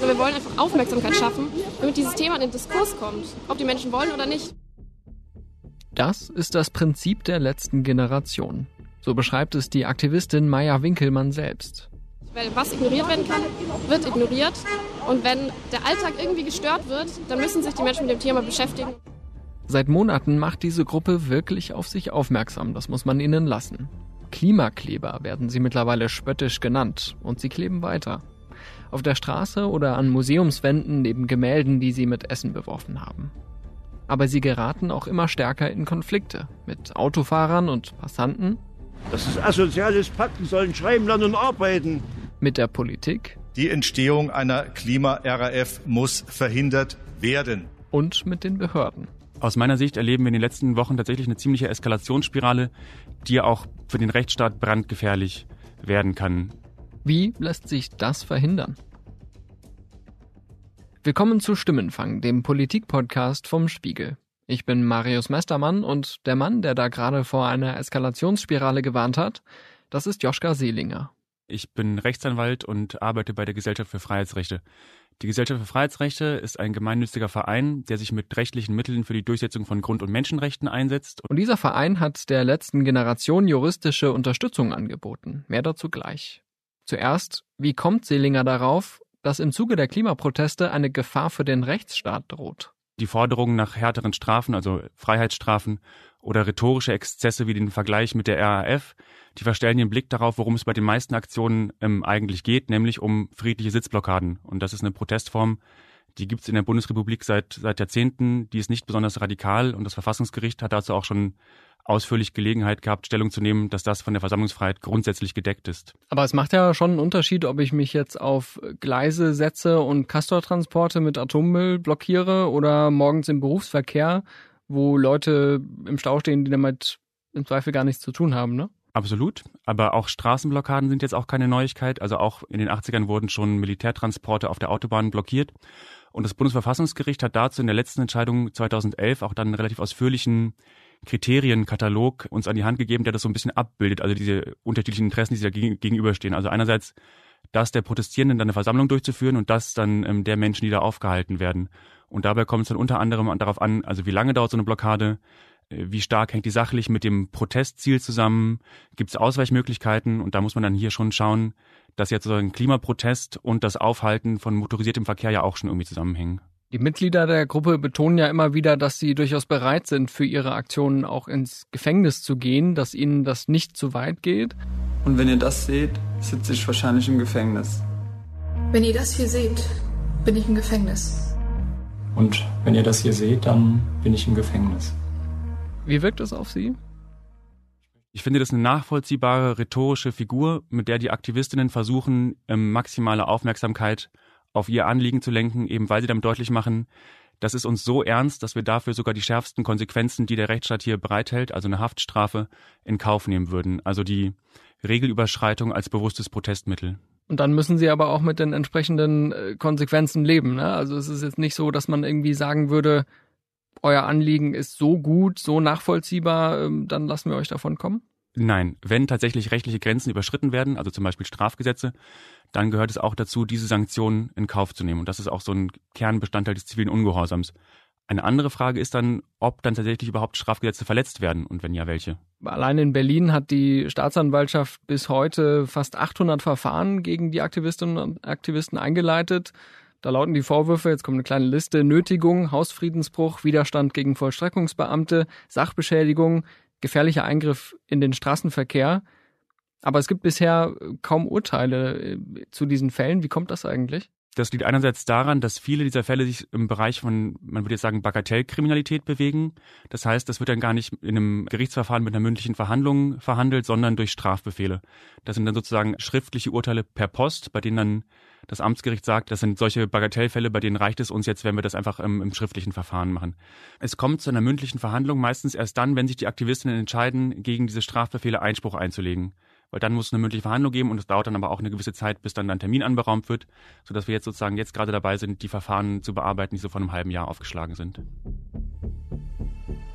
Wir wollen einfach Aufmerksamkeit schaffen, damit dieses Thema in den Diskurs kommt, ob die Menschen wollen oder nicht. Das ist das Prinzip der letzten Generation. So beschreibt es die Aktivistin Maya Winkelmann selbst. Weil was ignoriert werden kann, wird ignoriert. Und wenn der Alltag irgendwie gestört wird, dann müssen sich die Menschen mit dem Thema beschäftigen. Seit Monaten macht diese Gruppe wirklich auf sich aufmerksam, das muss man ihnen lassen. Klimakleber werden sie mittlerweile spöttisch genannt und sie kleben weiter. Auf der Straße oder an Museumswänden neben Gemälden, die sie mit Essen beworfen haben. Aber sie geraten auch immer stärker in Konflikte mit Autofahrern und Passanten. Das ist asoziales Packen, sollen schreiben, lernen und arbeiten. Mit der Politik. Die Entstehung einer Klima-RAF muss verhindert werden. Und mit den Behörden. Aus meiner Sicht erleben wir in den letzten Wochen tatsächlich eine ziemliche Eskalationsspirale, die auch für den Rechtsstaat brandgefährlich werden kann. Wie lässt sich das verhindern? Willkommen zu Stimmenfang, dem Politik-Podcast vom Spiegel. Ich bin Marius Mestermann und der Mann, der da gerade vor einer Eskalationsspirale gewarnt hat, das ist Joschka Seelinger. Ich bin Rechtsanwalt und arbeite bei der Gesellschaft für Freiheitsrechte. Die Gesellschaft für Freiheitsrechte ist ein gemeinnütziger Verein, der sich mit rechtlichen Mitteln für die Durchsetzung von Grund- und Menschenrechten einsetzt. Und dieser Verein hat der letzten Generation juristische Unterstützung angeboten. Mehr dazu gleich. Zuerst, wie kommt Seelinger darauf, dass im Zuge der Klimaproteste eine Gefahr für den Rechtsstaat droht? Die Forderungen nach härteren Strafen, also Freiheitsstrafen oder rhetorische Exzesse wie den Vergleich mit der RAF, die verstellen den Blick darauf, worum es bei den meisten Aktionen ähm, eigentlich geht, nämlich um friedliche Sitzblockaden. Und das ist eine Protestform, die gibt es in der Bundesrepublik seit, seit Jahrzehnten, die ist nicht besonders radikal und das Verfassungsgericht hat dazu auch schon ausführlich Gelegenheit gehabt, Stellung zu nehmen, dass das von der Versammlungsfreiheit grundsätzlich gedeckt ist. Aber es macht ja schon einen Unterschied, ob ich mich jetzt auf Gleise setze und Castortransporte mit Atommüll blockiere oder morgens im Berufsverkehr, wo Leute im Stau stehen, die damit im Zweifel gar nichts zu tun haben, ne? Absolut. Aber auch Straßenblockaden sind jetzt auch keine Neuigkeit. Also auch in den 80ern wurden schon Militärtransporte auf der Autobahn blockiert. Und das Bundesverfassungsgericht hat dazu in der letzten Entscheidung 2011 auch dann einen relativ ausführlichen Kriterienkatalog uns an die Hand gegeben, der das so ein bisschen abbildet, also diese unterschiedlichen Interessen, die sich da gegenüberstehen. Also einerseits das der Protestierenden dann eine Versammlung durchzuführen und das dann ähm, der Menschen, die da aufgehalten werden. Und dabei kommt es dann unter anderem darauf an, also wie lange dauert so eine Blockade, äh, wie stark hängt die sachlich mit dem Protestziel zusammen, gibt es Ausweichmöglichkeiten und da muss man dann hier schon schauen, dass jetzt so ein Klimaprotest und das Aufhalten von motorisiertem Verkehr ja auch schon irgendwie zusammenhängen. Die Mitglieder der Gruppe betonen ja immer wieder, dass sie durchaus bereit sind, für ihre Aktionen auch ins Gefängnis zu gehen, dass ihnen das nicht zu weit geht. Und wenn ihr das seht, sitze ich wahrscheinlich im Gefängnis. Wenn ihr das hier seht, bin ich im Gefängnis. Und wenn ihr das hier seht, dann bin ich im Gefängnis. Wie wirkt das auf Sie? Ich finde das eine nachvollziehbare rhetorische Figur, mit der die Aktivistinnen versuchen, ähm, maximale Aufmerksamkeit auf ihr Anliegen zu lenken, eben weil sie damit deutlich machen, das ist uns so ernst, dass wir dafür sogar die schärfsten Konsequenzen, die der Rechtsstaat hier bereithält, also eine Haftstrafe, in Kauf nehmen würden. Also die Regelüberschreitung als bewusstes Protestmittel. Und dann müssen sie aber auch mit den entsprechenden äh, Konsequenzen leben. Ne? Also es ist jetzt nicht so, dass man irgendwie sagen würde, euer Anliegen ist so gut, so nachvollziehbar, ähm, dann lassen wir euch davon kommen? Nein, wenn tatsächlich rechtliche Grenzen überschritten werden, also zum Beispiel Strafgesetze, dann gehört es auch dazu, diese Sanktionen in Kauf zu nehmen. Und das ist auch so ein Kernbestandteil des zivilen Ungehorsams. Eine andere Frage ist dann, ob dann tatsächlich überhaupt Strafgesetze verletzt werden und wenn ja, welche. Allein in Berlin hat die Staatsanwaltschaft bis heute fast 800 Verfahren gegen die Aktivistinnen und Aktivisten eingeleitet. Da lauten die Vorwürfe, jetzt kommt eine kleine Liste, Nötigung, Hausfriedensbruch, Widerstand gegen Vollstreckungsbeamte, Sachbeschädigung, gefährlicher Eingriff in den Straßenverkehr. Aber es gibt bisher kaum Urteile äh, zu diesen Fällen. Wie kommt das eigentlich? Das liegt einerseits daran, dass viele dieser Fälle sich im Bereich von, man würde jetzt sagen, Bagatellkriminalität bewegen. Das heißt, das wird dann gar nicht in einem Gerichtsverfahren mit einer mündlichen Verhandlung verhandelt, sondern durch Strafbefehle. Das sind dann sozusagen schriftliche Urteile per Post, bei denen dann das Amtsgericht sagt, das sind solche Bagatellfälle, bei denen reicht es uns jetzt, wenn wir das einfach im, im schriftlichen Verfahren machen. Es kommt zu einer mündlichen Verhandlung meistens erst dann, wenn sich die Aktivistinnen entscheiden, gegen diese Strafbefehle Einspruch einzulegen weil dann muss es eine mündliche Verhandlung geben und es dauert dann aber auch eine gewisse Zeit, bis dann ein Termin anberaumt wird, sodass wir jetzt sozusagen jetzt gerade dabei sind, die Verfahren zu bearbeiten, die so vor einem halben Jahr aufgeschlagen sind.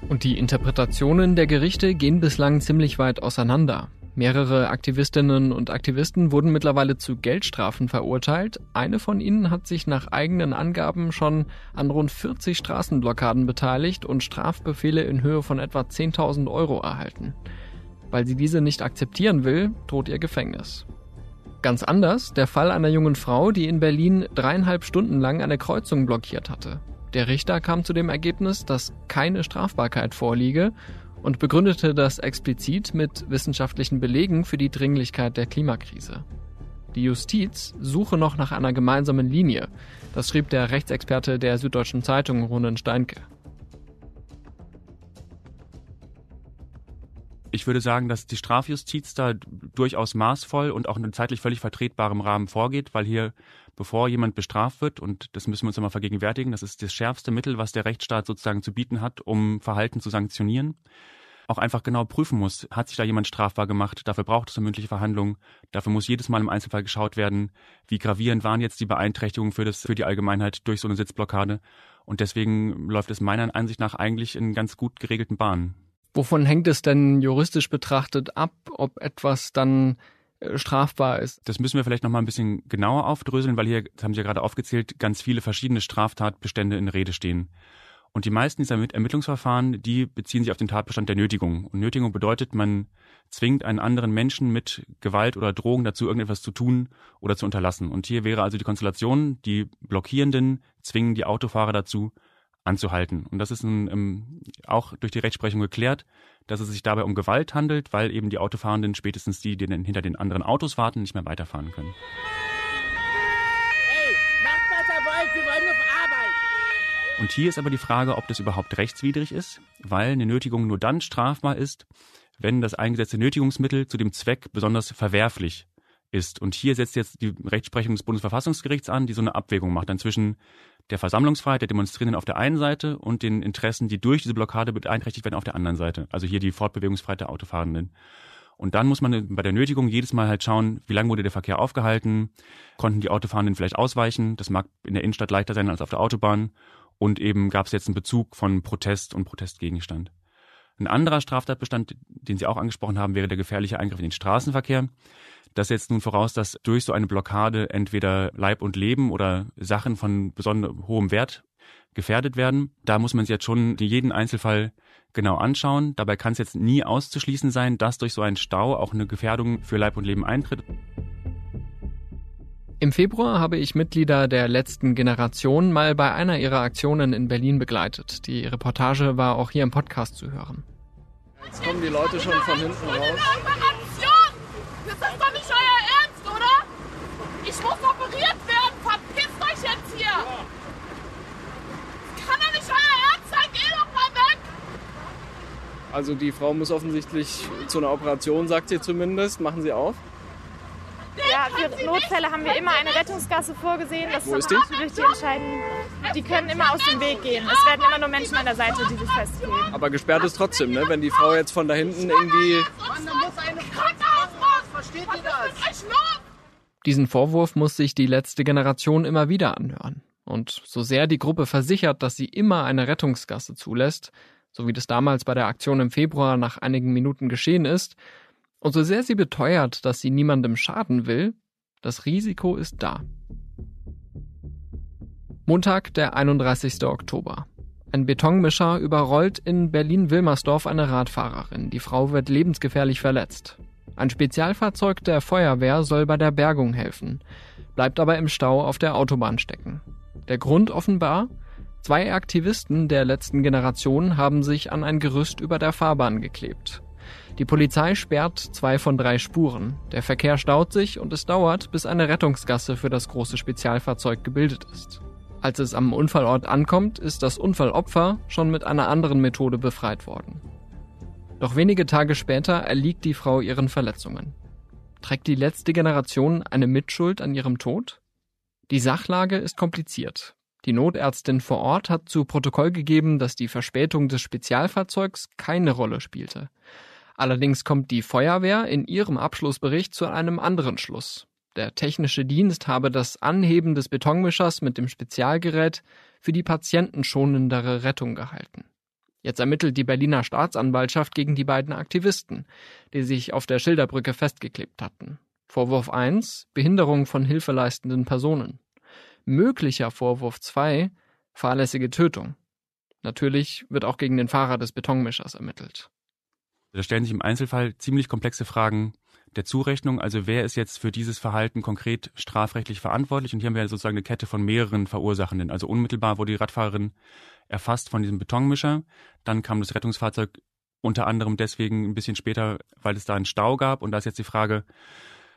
Und die Interpretationen der Gerichte gehen bislang ziemlich weit auseinander. Mehrere Aktivistinnen und Aktivisten wurden mittlerweile zu Geldstrafen verurteilt. Eine von ihnen hat sich nach eigenen Angaben schon an rund 40 Straßenblockaden beteiligt und Strafbefehle in Höhe von etwa 10.000 Euro erhalten. Weil sie diese nicht akzeptieren will, droht ihr Gefängnis. Ganz anders der Fall einer jungen Frau, die in Berlin dreieinhalb Stunden lang eine Kreuzung blockiert hatte. Der Richter kam zu dem Ergebnis, dass keine Strafbarkeit vorliege und begründete das explizit mit wissenschaftlichen Belegen für die Dringlichkeit der Klimakrise. Die Justiz suche noch nach einer gemeinsamen Linie. Das schrieb der Rechtsexperte der Süddeutschen Zeitung Ronen Steinke. Ich würde sagen, dass die Strafjustiz da durchaus maßvoll und auch in zeitlich völlig vertretbarem Rahmen vorgeht, weil hier, bevor jemand bestraft wird, und das müssen wir uns immer vergegenwärtigen, das ist das schärfste Mittel, was der Rechtsstaat sozusagen zu bieten hat, um Verhalten zu sanktionieren, auch einfach genau prüfen muss, hat sich da jemand strafbar gemacht, dafür braucht es eine mündliche Verhandlung, dafür muss jedes Mal im Einzelfall geschaut werden, wie gravierend waren jetzt die Beeinträchtigungen für, das, für die Allgemeinheit durch so eine Sitzblockade. Und deswegen läuft es meiner Ansicht nach eigentlich in ganz gut geregelten Bahnen. Wovon hängt es denn juristisch betrachtet ab, ob etwas dann äh, strafbar ist? Das müssen wir vielleicht noch mal ein bisschen genauer aufdröseln, weil hier, das haben Sie ja gerade aufgezählt, ganz viele verschiedene Straftatbestände in Rede stehen. Und die meisten dieser Ermittlungsverfahren, die beziehen sich auf den Tatbestand der Nötigung. Und Nötigung bedeutet, man zwingt einen anderen Menschen mit Gewalt oder Drogen dazu, irgendetwas zu tun oder zu unterlassen. Und hier wäre also die Konstellation, die Blockierenden zwingen die Autofahrer dazu, anzuhalten. Und das ist ein, ähm, auch durch die Rechtsprechung geklärt, dass es sich dabei um Gewalt handelt, weil eben die Autofahrenden, spätestens die, die hinter den anderen Autos warten, nicht mehr weiterfahren können. Hey, macht was ihr wollt, wir wollen auf Arbeit. Und hier ist aber die Frage, ob das überhaupt rechtswidrig ist, weil eine Nötigung nur dann strafbar ist, wenn das eingesetzte Nötigungsmittel zu dem Zweck besonders verwerflich ist. Und hier setzt jetzt die Rechtsprechung des Bundesverfassungsgerichts an, die so eine Abwägung macht dann zwischen der Versammlungsfreiheit der Demonstrierenden auf der einen Seite und den Interessen, die durch diese Blockade beeinträchtigt werden, auf der anderen Seite. Also hier die Fortbewegungsfreiheit der Autofahrenden. Und dann muss man bei der Nötigung jedes Mal halt schauen, wie lange wurde der Verkehr aufgehalten, konnten die Autofahrenden vielleicht ausweichen, das mag in der Innenstadt leichter sein als auf der Autobahn und eben gab es jetzt einen Bezug von Protest und Protestgegenstand. Ein anderer Straftatbestand, den Sie auch angesprochen haben, wäre der gefährliche Eingriff in den Straßenverkehr. Das setzt nun voraus, dass durch so eine Blockade entweder Leib und Leben oder Sachen von besonders hohem Wert gefährdet werden. Da muss man sich jetzt schon jeden Einzelfall genau anschauen. Dabei kann es jetzt nie auszuschließen sein, dass durch so einen Stau auch eine Gefährdung für Leib und Leben eintritt. Im Februar habe ich Mitglieder der letzten Generation mal bei einer ihrer Aktionen in Berlin begleitet. Die Reportage war auch hier im Podcast zu hören. Jetzt kommen die Leute schon von hinten raus. Das ist doch nicht euer Ernst, oder? Ich muss operiert werden. Verpisst euch jetzt hier. Das kann doch nicht euer Ernst sein. Geh doch mal weg. Also die Frau muss offensichtlich zu einer Operation, sagt sie zumindest. Machen Sie auf. Ja, für Notfälle haben wir immer eine Rettungsgasse vorgesehen. Das Wo ist die? natürlich die entscheidenden. Die können immer aus dem Weg gehen. Es werden immer nur Menschen an der Seite, die sich festkleben. Aber gesperrt ist trotzdem, ne? Wenn die Frau jetzt von da hinten irgendwie Mann, da muss eine. Versteht ihr das? Diesen Vorwurf muss sich die letzte Generation immer wieder anhören. Und so sehr die Gruppe versichert, dass sie immer eine Rettungsgasse zulässt, so wie das damals bei der Aktion im Februar nach einigen Minuten geschehen ist, und so sehr sie beteuert, dass sie niemandem schaden will, das Risiko ist da. Montag, der 31. Oktober. Ein Betonmischer überrollt in Berlin-Wilmersdorf eine Radfahrerin. Die Frau wird lebensgefährlich verletzt. Ein Spezialfahrzeug der Feuerwehr soll bei der Bergung helfen, bleibt aber im Stau auf der Autobahn stecken. Der Grund offenbar? Zwei Aktivisten der letzten Generation haben sich an ein Gerüst über der Fahrbahn geklebt. Die Polizei sperrt zwei von drei Spuren. Der Verkehr staut sich und es dauert, bis eine Rettungsgasse für das große Spezialfahrzeug gebildet ist. Als es am Unfallort ankommt, ist das Unfallopfer schon mit einer anderen Methode befreit worden. Doch wenige Tage später erliegt die Frau ihren Verletzungen. Trägt die letzte Generation eine Mitschuld an ihrem Tod? Die Sachlage ist kompliziert. Die Notärztin vor Ort hat zu Protokoll gegeben, dass die Verspätung des Spezialfahrzeugs keine Rolle spielte. Allerdings kommt die Feuerwehr in ihrem Abschlussbericht zu einem anderen Schluss. Der technische Dienst habe das Anheben des Betonmischers mit dem Spezialgerät für die patientenschonendere Rettung gehalten. Jetzt ermittelt die Berliner Staatsanwaltschaft gegen die beiden Aktivisten, die sich auf der Schilderbrücke festgeklebt hatten. Vorwurf 1 Behinderung von hilfeleistenden Personen. Möglicher Vorwurf 2 fahrlässige Tötung. Natürlich wird auch gegen den Fahrer des Betonmischers ermittelt. Da stellen sich im Einzelfall ziemlich komplexe Fragen der Zurechnung. Also wer ist jetzt für dieses Verhalten konkret strafrechtlich verantwortlich? Und hier haben wir sozusagen eine Kette von mehreren Verursachenden. Also unmittelbar wurde die Radfahrerin erfasst von diesem Betonmischer. Dann kam das Rettungsfahrzeug unter anderem deswegen ein bisschen später, weil es da einen Stau gab. Und da ist jetzt die Frage,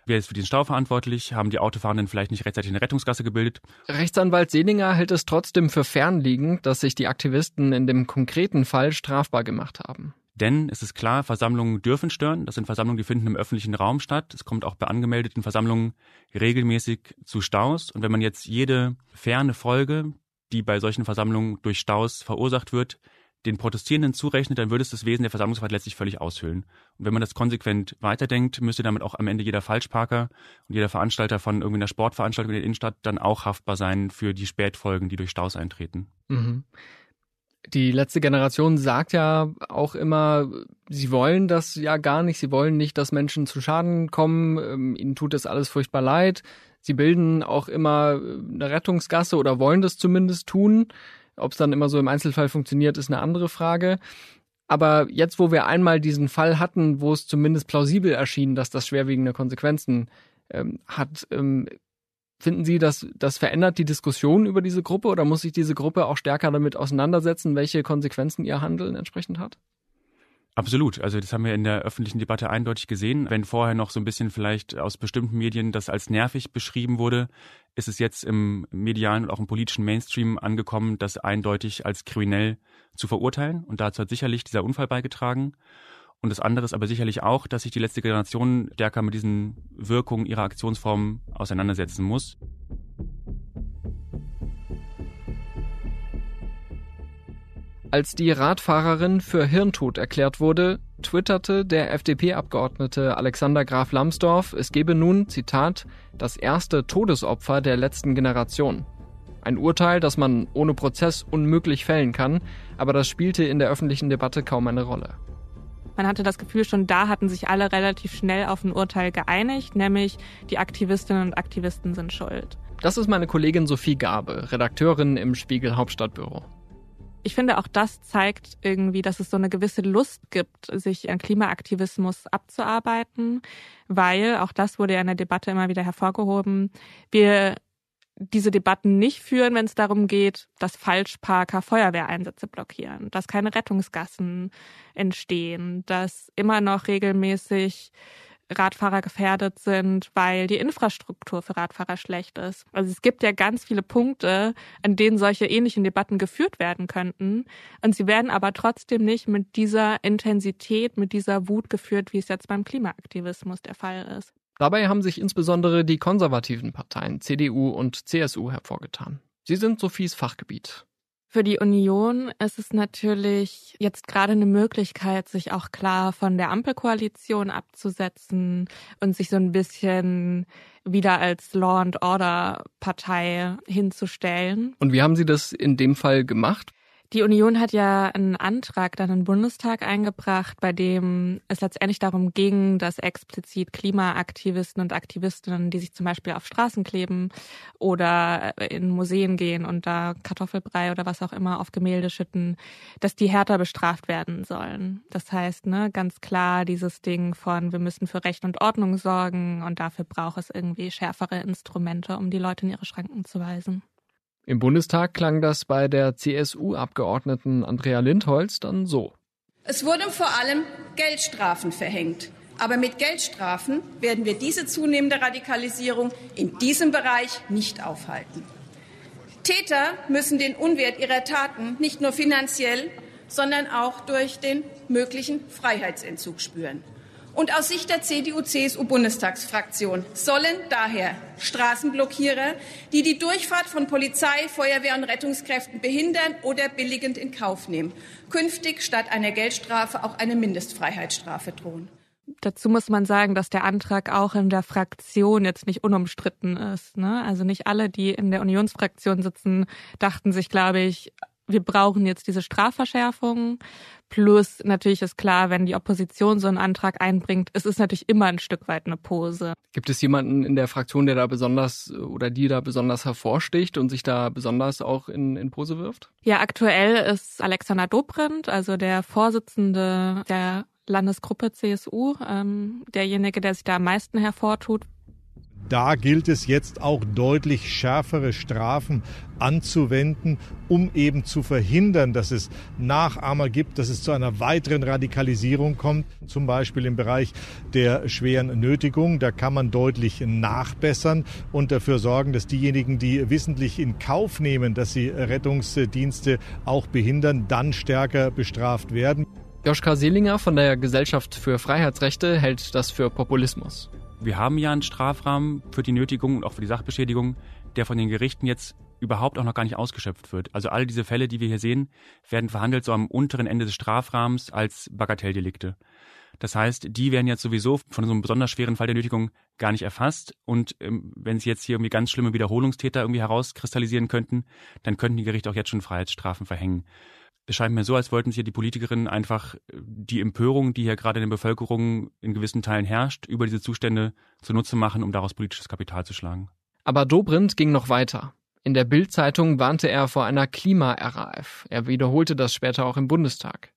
Wer ist für diesen Stau verantwortlich? Haben die Autofahrenden vielleicht nicht rechtzeitig eine Rettungsgasse gebildet? Rechtsanwalt Selinger hält es trotzdem für fernliegend, dass sich die Aktivisten in dem konkreten Fall strafbar gemacht haben. Denn es ist klar, Versammlungen dürfen stören. Das sind Versammlungen, die finden im öffentlichen Raum statt. Es kommt auch bei angemeldeten Versammlungen regelmäßig zu Staus. Und wenn man jetzt jede ferne Folge, die bei solchen Versammlungen durch Staus verursacht wird, den Protestierenden zurechnet, dann würde es das Wesen der Versammlungsfreiheit letztlich völlig aushöhlen. Und wenn man das konsequent weiterdenkt, müsste damit auch am Ende jeder Falschparker und jeder Veranstalter von irgendeiner Sportveranstaltung in der Innenstadt dann auch haftbar sein für die Spätfolgen, die durch Staus eintreten. Mhm. Die letzte Generation sagt ja auch immer, sie wollen das ja gar nicht, sie wollen nicht, dass Menschen zu Schaden kommen, ähm, ihnen tut das alles furchtbar leid. Sie bilden auch immer eine Rettungsgasse oder wollen das zumindest tun. Ob es dann immer so im Einzelfall funktioniert, ist eine andere Frage. Aber jetzt, wo wir einmal diesen Fall hatten, wo es zumindest plausibel erschien, dass das schwerwiegende Konsequenzen ähm, hat, ähm, finden Sie, dass das verändert die Diskussion über diese Gruppe oder muss sich diese Gruppe auch stärker damit auseinandersetzen, welche Konsequenzen ihr Handeln entsprechend hat? Absolut. Also das haben wir in der öffentlichen Debatte eindeutig gesehen. Wenn vorher noch so ein bisschen vielleicht aus bestimmten Medien das als nervig beschrieben wurde, ist es jetzt im medialen und auch im politischen Mainstream angekommen, das eindeutig als kriminell zu verurteilen. Und dazu hat sicherlich dieser Unfall beigetragen. Und das andere ist aber sicherlich auch, dass sich die letzte Generation stärker mit diesen Wirkungen ihrer Aktionsformen auseinandersetzen muss. Als die Radfahrerin für Hirntod erklärt wurde, twitterte der FDP-Abgeordnete Alexander Graf Lambsdorff, es gebe nun, Zitat, das erste Todesopfer der letzten Generation. Ein Urteil, das man ohne Prozess unmöglich fällen kann, aber das spielte in der öffentlichen Debatte kaum eine Rolle. Man hatte das Gefühl, schon da hatten sich alle relativ schnell auf ein Urteil geeinigt, nämlich die Aktivistinnen und Aktivisten sind schuld. Das ist meine Kollegin Sophie Gabe, Redakteurin im Spiegel Hauptstadtbüro ich finde, auch das zeigt irgendwie, dass es so eine gewisse Lust gibt, sich an Klimaaktivismus abzuarbeiten, weil, auch das wurde ja in der Debatte immer wieder hervorgehoben, wir diese Debatten nicht führen, wenn es darum geht, dass Falschparker Feuerwehreinsätze blockieren, dass keine Rettungsgassen entstehen, dass immer noch regelmäßig Radfahrer gefährdet sind, weil die Infrastruktur für Radfahrer schlecht ist. Also es gibt ja ganz viele Punkte, an denen solche ähnlichen Debatten geführt werden könnten. Und sie werden aber trotzdem nicht mit dieser Intensität, mit dieser Wut geführt, wie es jetzt beim Klimaaktivismus der Fall ist. Dabei haben sich insbesondere die konservativen Parteien CDU und CSU hervorgetan. Sie sind Sophies Fachgebiet. Für die Union ist es natürlich jetzt gerade eine Möglichkeit, sich auch klar von der Ampelkoalition abzusetzen und sich so ein bisschen wieder als Law and Order Partei hinzustellen. Und wie haben Sie das in dem Fall gemacht? Die Union hat ja einen Antrag dann im Bundestag eingebracht, bei dem es letztendlich darum ging, dass explizit Klimaaktivisten und Aktivistinnen, die sich zum Beispiel auf Straßen kleben oder in Museen gehen und da Kartoffelbrei oder was auch immer auf Gemälde schütten, dass die härter bestraft werden sollen. Das heißt, ne, ganz klar dieses Ding von, wir müssen für Recht und Ordnung sorgen und dafür braucht es irgendwie schärfere Instrumente, um die Leute in ihre Schranken zu weisen. Im Bundestag klang das bei der CSU-Abgeordneten Andrea Lindholz dann so. Es wurden vor allem Geldstrafen verhängt. Aber mit Geldstrafen werden wir diese zunehmende Radikalisierung in diesem Bereich nicht aufhalten. Täter müssen den Unwert ihrer Taten nicht nur finanziell, sondern auch durch den möglichen Freiheitsentzug spüren. Und aus Sicht der CDU-CSU-Bundestagsfraktion sollen daher Straßenblockierer, die die Durchfahrt von Polizei, Feuerwehr und Rettungskräften behindern oder billigend in Kauf nehmen, künftig statt einer Geldstrafe auch eine Mindestfreiheitsstrafe drohen. Dazu muss man sagen, dass der Antrag auch in der Fraktion jetzt nicht unumstritten ist. Ne? Also nicht alle, die in der Unionsfraktion sitzen, dachten sich, glaube ich, wir brauchen jetzt diese Strafverschärfung. Plus natürlich ist klar, wenn die Opposition so einen Antrag einbringt, es ist natürlich immer ein Stück weit eine Pose. Gibt es jemanden in der Fraktion, der da besonders oder die da besonders hervorsticht und sich da besonders auch in, in Pose wirft? Ja, aktuell ist Alexander Dobrindt, also der Vorsitzende der Landesgruppe CSU, ähm, derjenige, der sich da am meisten hervortut, da gilt es jetzt auch deutlich schärfere Strafen anzuwenden, um eben zu verhindern, dass es Nachahmer gibt, dass es zu einer weiteren Radikalisierung kommt, zum Beispiel im Bereich der schweren Nötigung. Da kann man deutlich nachbessern und dafür sorgen, dass diejenigen, die wissentlich in Kauf nehmen, dass sie Rettungsdienste auch behindern, dann stärker bestraft werden. Joschka Seelinger von der Gesellschaft für Freiheitsrechte hält das für Populismus. Wir haben ja einen Strafrahmen für die Nötigung und auch für die Sachbeschädigung, der von den Gerichten jetzt überhaupt auch noch gar nicht ausgeschöpft wird. Also all diese Fälle, die wir hier sehen, werden verhandelt so am unteren Ende des Strafrahmens als Bagatelldelikte. Das heißt, die werden jetzt sowieso von so einem besonders schweren Fall der Nötigung gar nicht erfasst. Und ähm, wenn sie jetzt hier irgendwie ganz schlimme Wiederholungstäter irgendwie herauskristallisieren könnten, dann könnten die Gerichte auch jetzt schon Freiheitsstrafen verhängen es scheint mir so, als wollten sich die Politikerinnen einfach äh, die Empörung, die hier gerade in der Bevölkerung in gewissen Teilen herrscht, über diese Zustände zunutze machen, um daraus politisches Kapital zu schlagen. Aber Dobrindt ging noch weiter. In der Bild-Zeitung warnte er vor einer Klima-RAF. Er wiederholte das später auch im Bundestag.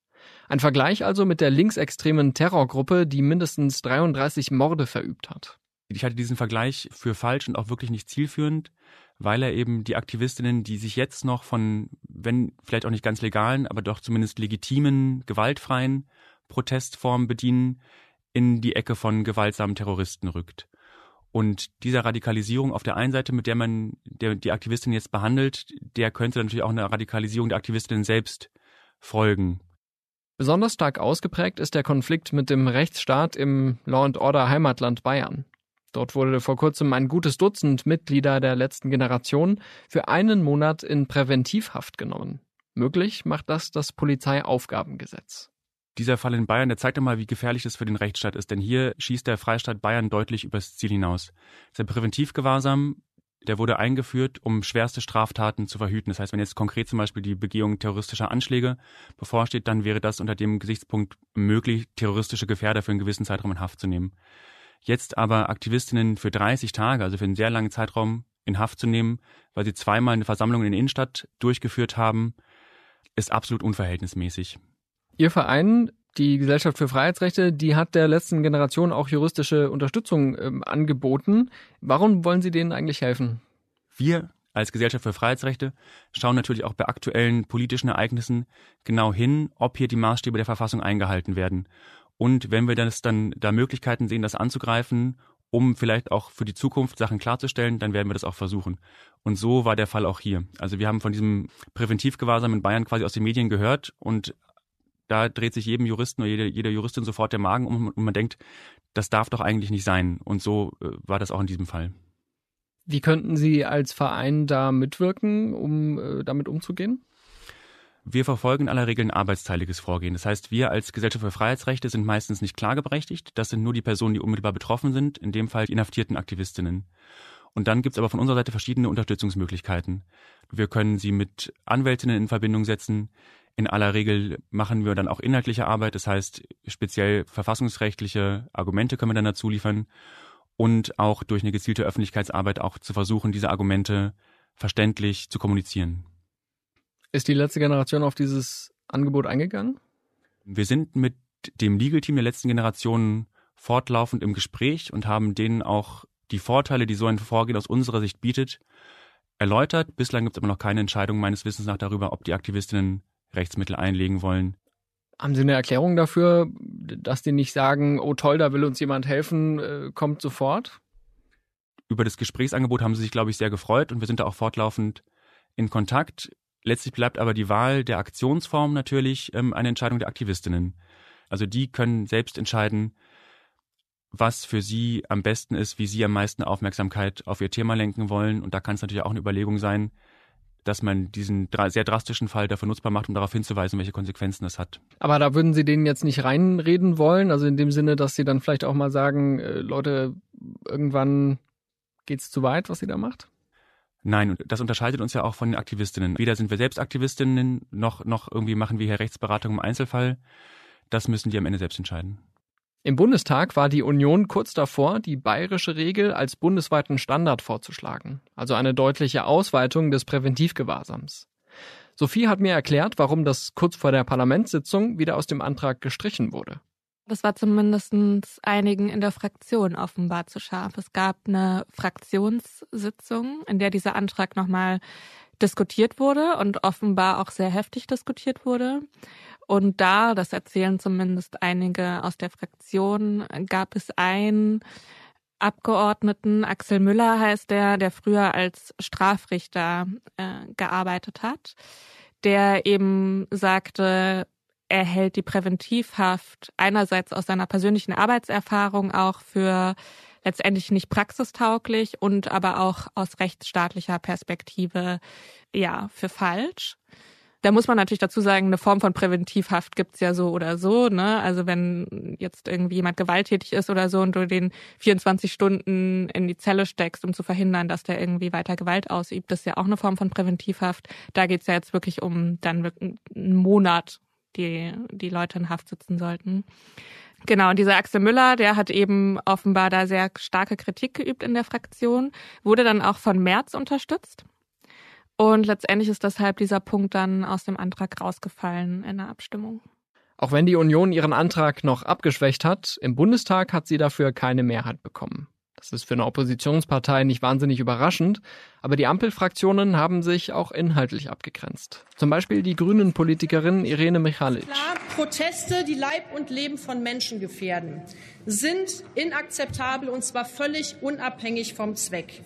Ein Vergleich also mit der linksextremen Terrorgruppe, die mindestens 33 Morde verübt hat. Ich halte diesen Vergleich für falsch und auch wirklich nicht zielführend weil er eben die Aktivistinnen, die sich jetzt noch von, wenn vielleicht auch nicht ganz legalen, aber doch zumindest legitimen, gewaltfreien Protestformen bedienen, in die Ecke von gewaltsamen Terroristen rückt. Und dieser Radikalisierung auf der einen Seite, mit der man der, die Aktivistin jetzt behandelt, der könnte natürlich auch eine Radikalisierung der Aktivistinnen selbst folgen. Besonders stark ausgeprägt ist der Konflikt mit dem Rechtsstaat im Law and Order Heimatland Bayern. Dort wurde vor kurzem ein gutes Dutzend Mitglieder der letzten Generation für einen Monat in Präventivhaft genommen. Möglich macht das das Polizeiaufgabengesetz. Dieser Fall in Bayern, der zeigt einmal, wie gefährlich das für den Rechtsstaat ist, denn hier schießt der Freistaat Bayern deutlich übers Ziel hinaus. Der Präventivgewahrsam, der wurde eingeführt, um schwerste Straftaten zu verhüten. Das heißt, wenn jetzt konkret zum Beispiel die Begehung terroristischer Anschläge bevorsteht, dann wäre das unter dem Gesichtspunkt möglich, terroristische Gefährder für einen gewissen Zeitraum in Haft zu nehmen. Jetzt aber Aktivistinnen für 30 Tage, also für einen sehr langen Zeitraum in Haft zu nehmen, weil sie zweimal eine Versammlung in der Innenstadt durchgeführt haben, ist absolut unverhältnismäßig. Ihr Verein, die Gesellschaft für Freiheitsrechte, die hat der letzten Generation auch juristische Unterstützung ähm, angeboten. Warum wollen Sie denen eigentlich helfen? Wir als Gesellschaft für Freiheitsrechte schauen natürlich auch bei aktuellen politischen Ereignissen genau hin, ob hier die Maßstäbe der Verfassung eingehalten werden. Und wenn wir das dann da Möglichkeiten sehen, das anzugreifen, um vielleicht auch für die Zukunft Sachen klarzustellen, dann werden wir das auch versuchen. Und so war der Fall auch hier. Also wir haben von diesem Präventivgewahrsam in Bayern quasi aus den Medien gehört und da dreht sich jedem Juristen oder jeder, jeder Juristin sofort der Magen um und man denkt, das darf doch eigentlich nicht sein. Und so äh, war das auch in diesem Fall. Wie könnten Sie als Verein da mitwirken, um äh, damit umzugehen? Wir verfolgen in aller Regel ein arbeitsteiliges Vorgehen. Das heißt, wir als Gesellschaft für Freiheitsrechte sind meistens nicht klageberechtigt. Das sind nur die Personen, die unmittelbar betroffen sind, in dem Fall die inhaftierten Aktivistinnen. Und dann gibt es aber von unserer Seite verschiedene Unterstützungsmöglichkeiten. Wir können sie mit Anwältinnen in Verbindung setzen. In aller Regel machen wir dann auch inhaltliche Arbeit, das heißt speziell verfassungsrechtliche Argumente können wir dann dazu liefern und auch durch eine gezielte Öffentlichkeitsarbeit auch zu versuchen, diese Argumente verständlich zu kommunizieren. Ist die letzte Generation auf dieses Angebot eingegangen? Wir sind mit dem Legal Team der letzten Generation fortlaufend im Gespräch und haben denen auch die Vorteile, die so ein Vorgehen aus unserer Sicht bietet, erläutert. Bislang gibt es aber noch keine Entscheidung meines Wissens nach darüber, ob die Aktivistinnen Rechtsmittel einlegen wollen. Haben Sie eine Erklärung dafür, dass die nicht sagen, oh toll, da will uns jemand helfen, äh, kommt sofort? Über das Gesprächsangebot haben sie sich, glaube ich, sehr gefreut und wir sind da auch fortlaufend in Kontakt. Letztlich bleibt aber die Wahl der Aktionsform natürlich ähm, eine Entscheidung der Aktivistinnen. Also die können selbst entscheiden, was für sie am besten ist, wie sie am meisten Aufmerksamkeit auf ihr Thema lenken wollen. Und da kann es natürlich auch eine Überlegung sein, dass man diesen sehr drastischen Fall dafür nutzbar macht, um darauf hinzuweisen, welche Konsequenzen das hat. Aber da würden Sie denen jetzt nicht reinreden wollen, also in dem Sinne, dass Sie dann vielleicht auch mal sagen, äh, Leute, irgendwann geht's zu weit, was Sie da macht? Nein, und das unterscheidet uns ja auch von den Aktivistinnen. Weder sind wir selbst Aktivistinnen, noch, noch irgendwie machen wir hier Rechtsberatung im Einzelfall. Das müssen die am Ende selbst entscheiden. Im Bundestag war die Union kurz davor, die bayerische Regel als bundesweiten Standard vorzuschlagen, also eine deutliche Ausweitung des Präventivgewahrsams. Sophie hat mir erklärt, warum das kurz vor der Parlamentssitzung wieder aus dem Antrag gestrichen wurde. Das war zumindest einigen in der Fraktion offenbar zu scharf. Es gab eine Fraktionssitzung, in der dieser Antrag nochmal diskutiert wurde und offenbar auch sehr heftig diskutiert wurde. Und da, das erzählen zumindest einige aus der Fraktion, gab es einen Abgeordneten, Axel Müller heißt der, der früher als Strafrichter äh, gearbeitet hat, der eben sagte, er hält die Präventivhaft einerseits aus seiner persönlichen Arbeitserfahrung auch für letztendlich nicht praxistauglich und aber auch aus rechtsstaatlicher Perspektive ja für falsch. Da muss man natürlich dazu sagen, eine Form von Präventivhaft gibt's ja so oder so. Ne? Also wenn jetzt irgendwie jemand gewalttätig ist oder so und du den 24 Stunden in die Zelle steckst, um zu verhindern, dass der irgendwie weiter Gewalt ausübt, das ist ja auch eine Form von Präventivhaft. Da geht's ja jetzt wirklich um dann einen Monat, die die Leute in Haft sitzen sollten. Genau, und dieser Axel Müller, der hat eben offenbar da sehr starke Kritik geübt in der Fraktion, wurde dann auch von Merz unterstützt. Und letztendlich ist deshalb dieser Punkt dann aus dem Antrag rausgefallen in der Abstimmung. Auch wenn die Union ihren Antrag noch abgeschwächt hat, im Bundestag hat sie dafür keine Mehrheit bekommen. Das ist für eine Oppositionspartei nicht wahnsinnig überraschend, aber die Ampelfraktionen haben sich auch inhaltlich abgegrenzt. Zum Beispiel die grünen Politikerin Irene Michalic. Klar, Proteste, die Leib und Leben von Menschen gefährden, sind inakzeptabel und zwar völlig unabhängig vom Zweck.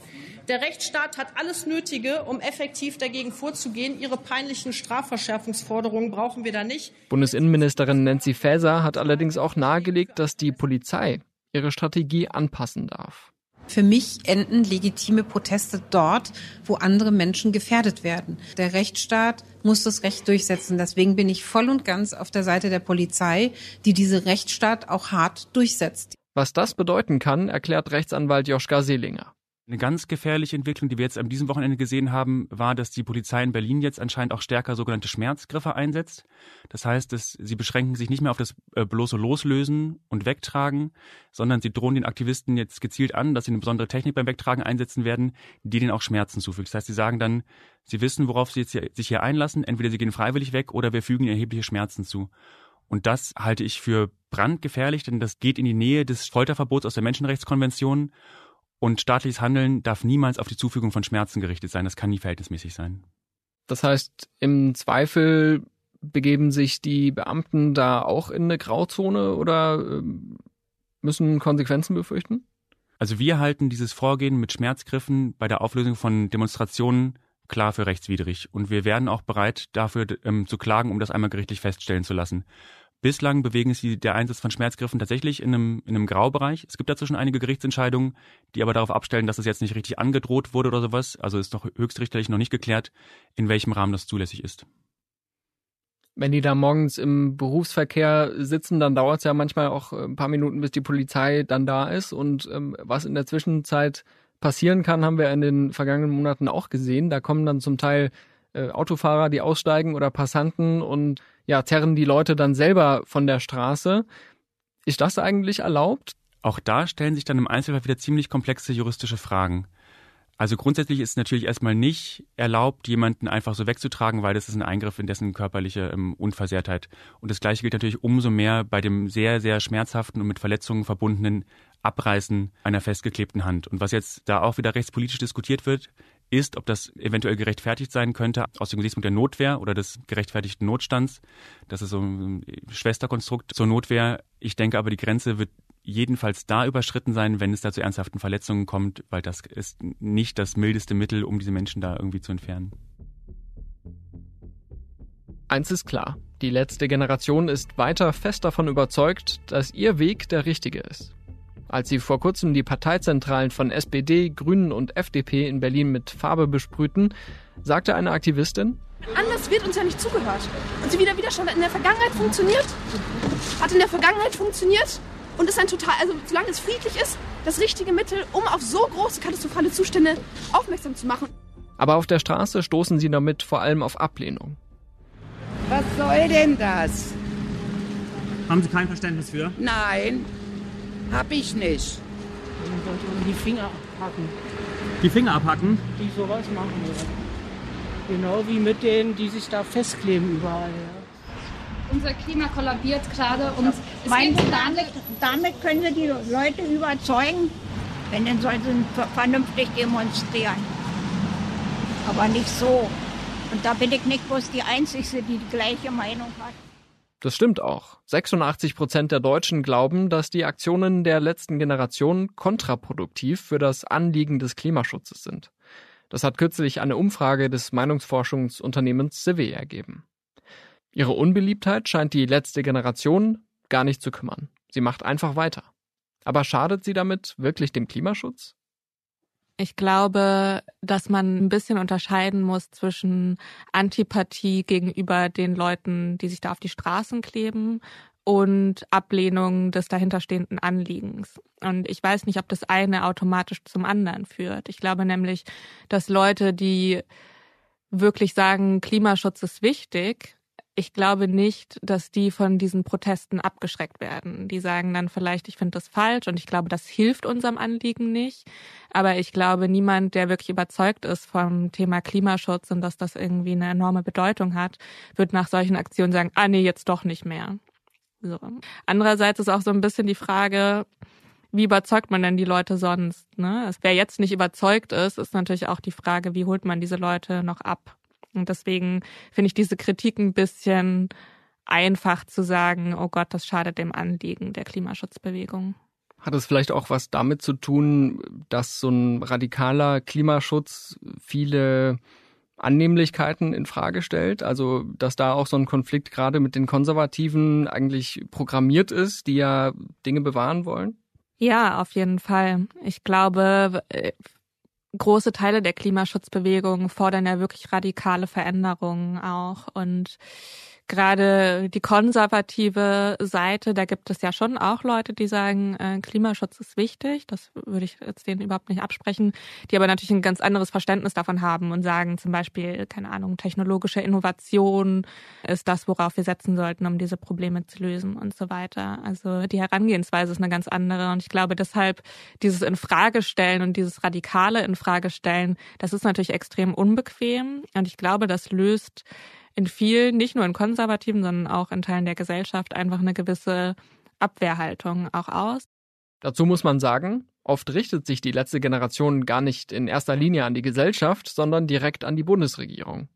Der Rechtsstaat hat alles Nötige, um effektiv dagegen vorzugehen. Ihre peinlichen Strafverschärfungsforderungen brauchen wir da nicht. Bundesinnenministerin Nancy Faeser hat allerdings auch nahegelegt, dass die Polizei ihre Strategie anpassen darf. Für mich enden legitime Proteste dort, wo andere Menschen gefährdet werden. Der Rechtsstaat muss das Recht durchsetzen. Deswegen bin ich voll und ganz auf der Seite der Polizei, die diese Rechtsstaat auch hart durchsetzt. Was das bedeuten kann, erklärt Rechtsanwalt Joschka Seelinger. Eine ganz gefährliche Entwicklung, die wir jetzt an diesem Wochenende gesehen haben, war, dass die Polizei in Berlin jetzt anscheinend auch stärker sogenannte Schmerzgriffe einsetzt. Das heißt, dass sie beschränken sich nicht mehr auf das äh, bloße Loslösen und Wegtragen, sondern sie drohen den Aktivisten jetzt gezielt an, dass sie eine besondere Technik beim Wegtragen einsetzen werden, die denen auch Schmerzen zufügt. Das heißt, sie sagen dann, sie wissen, worauf sie jetzt hier, sich hier einlassen. Entweder sie gehen freiwillig weg oder wir fügen ihnen erhebliche Schmerzen zu. Und das halte ich für brandgefährlich, denn das geht in die Nähe des Folterverbots aus der Menschenrechtskonvention und staatliches Handeln darf niemals auf die Zufügung von Schmerzen gerichtet sein. Das kann nie verhältnismäßig sein. Das heißt, im Zweifel begeben sich die Beamten da auch in eine Grauzone oder ähm, müssen Konsequenzen befürchten? Also wir halten dieses Vorgehen mit Schmerzgriffen bei der Auflösung von Demonstrationen klar für rechtswidrig. Und wir werden auch bereit, dafür ähm, zu klagen, um das einmal gerichtlich feststellen zu lassen. Bislang bewegen sich der Einsatz von Schmerzgriffen tatsächlich in einem, in einem Graubereich. Es gibt dazu schon einige Gerichtsentscheidungen, die aber darauf abstellen, dass es jetzt nicht richtig angedroht wurde oder sowas. Also ist noch höchstrichterlich noch nicht geklärt, in welchem Rahmen das zulässig ist. Wenn die da morgens im Berufsverkehr sitzen, dann dauert es ja manchmal auch ein paar Minuten, bis die Polizei dann da ist. Und ähm, was in der Zwischenzeit passieren kann, haben wir in den vergangenen Monaten auch gesehen. Da kommen dann zum Teil äh, Autofahrer, die aussteigen oder Passanten und ja, zerren die Leute dann selber von der Straße. Ist das eigentlich erlaubt? Auch da stellen sich dann im Einzelfall wieder ziemlich komplexe juristische Fragen. Also grundsätzlich ist es natürlich erstmal nicht erlaubt, jemanden einfach so wegzutragen, weil das ist ein Eingriff in dessen körperliche ähm, Unversehrtheit. Und das Gleiche gilt natürlich umso mehr bei dem sehr, sehr schmerzhaften und mit Verletzungen verbundenen Abreißen einer festgeklebten Hand. Und was jetzt da auch wieder rechtspolitisch diskutiert wird, ist, ob das eventuell gerechtfertigt sein könnte aus dem Gesichtspunkt der Notwehr oder des gerechtfertigten Notstands. Das ist so ein Schwesterkonstrukt zur Notwehr. Ich denke aber, die Grenze wird jedenfalls da überschritten sein, wenn es da zu ernsthaften Verletzungen kommt, weil das ist nicht das mildeste Mittel, um diese Menschen da irgendwie zu entfernen. Eins ist klar, die letzte Generation ist weiter fest davon überzeugt, dass ihr Weg der richtige ist. Als sie vor kurzem die Parteizentralen von SPD, Grünen und FDP in Berlin mit Farbe besprühten, sagte eine Aktivistin, Anders wird uns ja nicht zugehört. Und sie wieder Widerstand in der Vergangenheit funktioniert, hat in der Vergangenheit funktioniert und ist ein total, also solange es friedlich ist, das richtige Mittel, um auf so große katastrophale Zustände aufmerksam zu machen. Aber auf der Straße stoßen sie damit vor allem auf Ablehnung. Was soll denn das? Haben Sie kein Verständnis für? Nein, hab ich nicht. Die Finger abhacken. Die Finger abhacken? Die sowas machen, ja. Genau wie mit denen, die sich da festkleben überall. Ja. Unser Klima kollabiert gerade und es Meinen geht Sie, damit, damit können Sie die Leute überzeugen, wenn dann sollen sie vernünftig demonstrieren. Aber nicht so. Und da bin ich nicht bloß die Einzige, die die gleiche Meinung hat. Das stimmt auch. 86 Prozent der Deutschen glauben, dass die Aktionen der letzten Generation kontraproduktiv für das Anliegen des Klimaschutzes sind. Das hat kürzlich eine Umfrage des Meinungsforschungsunternehmens CW ergeben. Ihre Unbeliebtheit scheint die letzte Generation gar nicht zu kümmern. Sie macht einfach weiter. Aber schadet sie damit wirklich dem Klimaschutz? Ich glaube, dass man ein bisschen unterscheiden muss zwischen Antipathie gegenüber den Leuten, die sich da auf die Straßen kleben und Ablehnung des dahinterstehenden Anliegens. Und ich weiß nicht, ob das eine automatisch zum anderen führt. Ich glaube nämlich, dass Leute, die wirklich sagen, Klimaschutz ist wichtig, ich glaube nicht, dass die von diesen Protesten abgeschreckt werden. Die sagen dann vielleicht, ich finde das falsch und ich glaube, das hilft unserem Anliegen nicht. Aber ich glaube, niemand, der wirklich überzeugt ist vom Thema Klimaschutz und dass das irgendwie eine enorme Bedeutung hat, wird nach solchen Aktionen sagen, ah nee, jetzt doch nicht mehr. So. Andererseits ist auch so ein bisschen die Frage, wie überzeugt man denn die Leute sonst? Ne? Wer jetzt nicht überzeugt ist, ist natürlich auch die Frage, wie holt man diese Leute noch ab? Und deswegen finde ich diese Kritik ein bisschen einfach zu sagen, oh Gott, das schadet dem Anliegen der Klimaschutzbewegung. Hat es vielleicht auch was damit zu tun, dass so ein radikaler Klimaschutz viele Annehmlichkeiten in Frage stellt? Also, dass da auch so ein Konflikt gerade mit den Konservativen eigentlich programmiert ist, die ja Dinge bewahren wollen? Ja, auf jeden Fall. Ich glaube, große Teile der Klimaschutzbewegung fordern ja wirklich radikale Veränderungen auch. Und gerade die konservative Seite, da gibt es ja schon auch Leute, die sagen, äh, Klimaschutz ist wichtig. Das würde ich jetzt denen überhaupt nicht absprechen, die aber natürlich ein ganz anderes Verständnis davon haben und sagen zum Beispiel, keine Ahnung, technologische Innovation ist das, worauf wir setzen sollten, um diese Probleme zu lösen und so weiter. Also die Herangehensweise ist eine ganz andere und ich glaube deshalb dieses Infragestellen und dieses radikale Infragestellen, das ist natürlich extrem unbequem und ich glaube, das löst in vielen, nicht nur in konservativen, sondern auch in Teilen der Gesellschaft einfach eine gewisse Abwehrhaltung auch aus. Dazu muss man sagen, oft richtet sich die letzte Generation gar nicht in erster Linie an die Gesellschaft, sondern direkt an die Bundesregierung.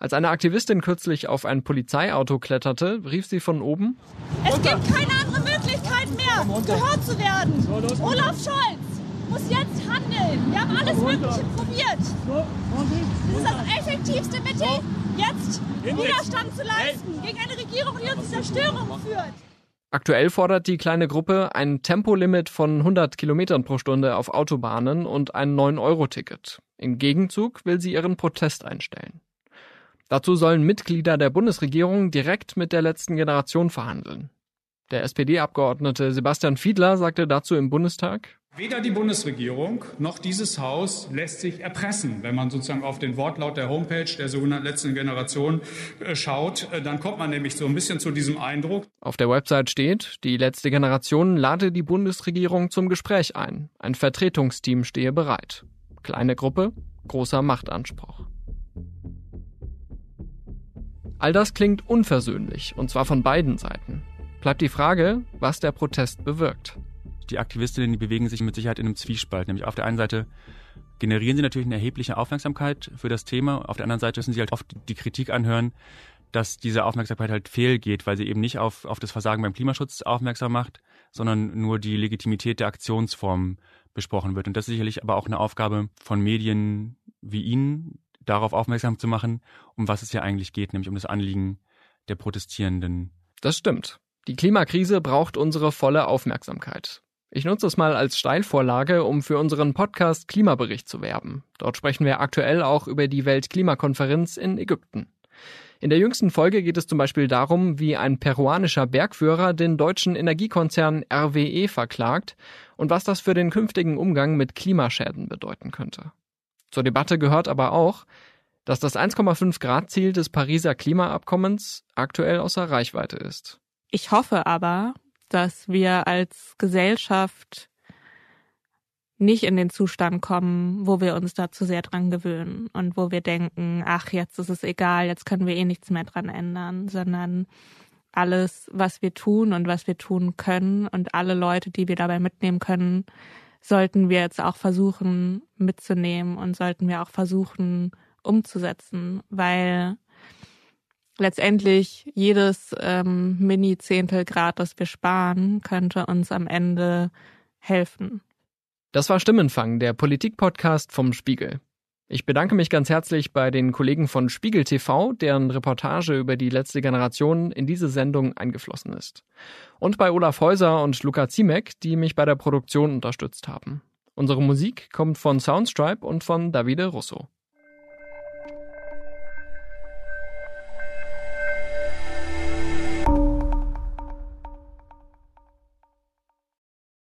Als eine Aktivistin kürzlich auf ein Polizeiauto kletterte, rief sie von oben Es gibt keine andere Möglichkeit mehr, gehört zu werden. Olaf Scholz muss jetzt handeln. Wir haben alles Mögliche probiert. Das ist das effektivste Mittel, jetzt Widerstand zu leisten gegen eine Regierung, die uns zur Zerstörung führt. Aktuell fordert die kleine Gruppe ein Tempolimit von 100 Kilometern pro Stunde auf Autobahnen und ein 9-Euro-Ticket. Im Gegenzug will sie ihren Protest einstellen. Dazu sollen Mitglieder der Bundesregierung direkt mit der letzten Generation verhandeln. Der SPD-Abgeordnete Sebastian Fiedler sagte dazu im Bundestag, Weder die Bundesregierung noch dieses Haus lässt sich erpressen. Wenn man sozusagen auf den Wortlaut der Homepage der sogenannten letzten Generation äh, schaut, äh, dann kommt man nämlich so ein bisschen zu diesem Eindruck. Auf der Website steht, die letzte Generation lade die Bundesregierung zum Gespräch ein. Ein Vertretungsteam stehe bereit. Kleine Gruppe, großer Machtanspruch. All das klingt unversöhnlich, und zwar von beiden Seiten. Bleibt die Frage, was der Protest bewirkt die Aktivistinnen, die bewegen sich mit Sicherheit in einem Zwiespalt. Nämlich auf der einen Seite generieren sie natürlich eine erhebliche Aufmerksamkeit für das Thema. Auf der anderen Seite müssen sie halt oft die Kritik anhören, dass diese Aufmerksamkeit halt fehlgeht, weil sie eben nicht auf, auf das Versagen beim Klimaschutz aufmerksam macht, sondern nur die Legitimität der Aktionsform besprochen wird. Und das ist sicherlich aber auch eine Aufgabe von Medien wie Ihnen, darauf aufmerksam zu machen, um was es ja eigentlich geht, nämlich um das Anliegen der Protestierenden. Das stimmt. Die Klimakrise braucht unsere volle Aufmerksamkeit. Ich nutze es mal als Steilvorlage, um für unseren Podcast Klimabericht zu werben. Dort sprechen wir aktuell auch über die Weltklimakonferenz in Ägypten. In der jüngsten Folge geht es zum Beispiel darum, wie ein peruanischer Bergführer den deutschen Energiekonzern RWE verklagt und was das für den künftigen Umgang mit Klimaschäden bedeuten könnte. Zur Debatte gehört aber auch, dass das 1,5 Grad Ziel des Pariser Klimaabkommens aktuell außer Reichweite ist. Ich hoffe aber, dass wir als Gesellschaft nicht in den Zustand kommen, wo wir uns da zu sehr dran gewöhnen und wo wir denken, ach, jetzt ist es egal, jetzt können wir eh nichts mehr dran ändern, sondern alles, was wir tun und was wir tun können und alle Leute, die wir dabei mitnehmen können, sollten wir jetzt auch versuchen mitzunehmen und sollten wir auch versuchen umzusetzen, weil letztendlich jedes ähm, Mini-Zehntel Grad, das wir sparen, könnte uns am Ende helfen. Das war Stimmenfang, der Politik-Podcast vom Spiegel. Ich bedanke mich ganz herzlich bei den Kollegen von Spiegel TV, deren Reportage über die letzte Generation in diese Sendung eingeflossen ist. Und bei Olaf Häuser und Luca Ziemek, die mich bei der Produktion unterstützt haben. Unsere Musik kommt von Soundstripe und von Davide Russo.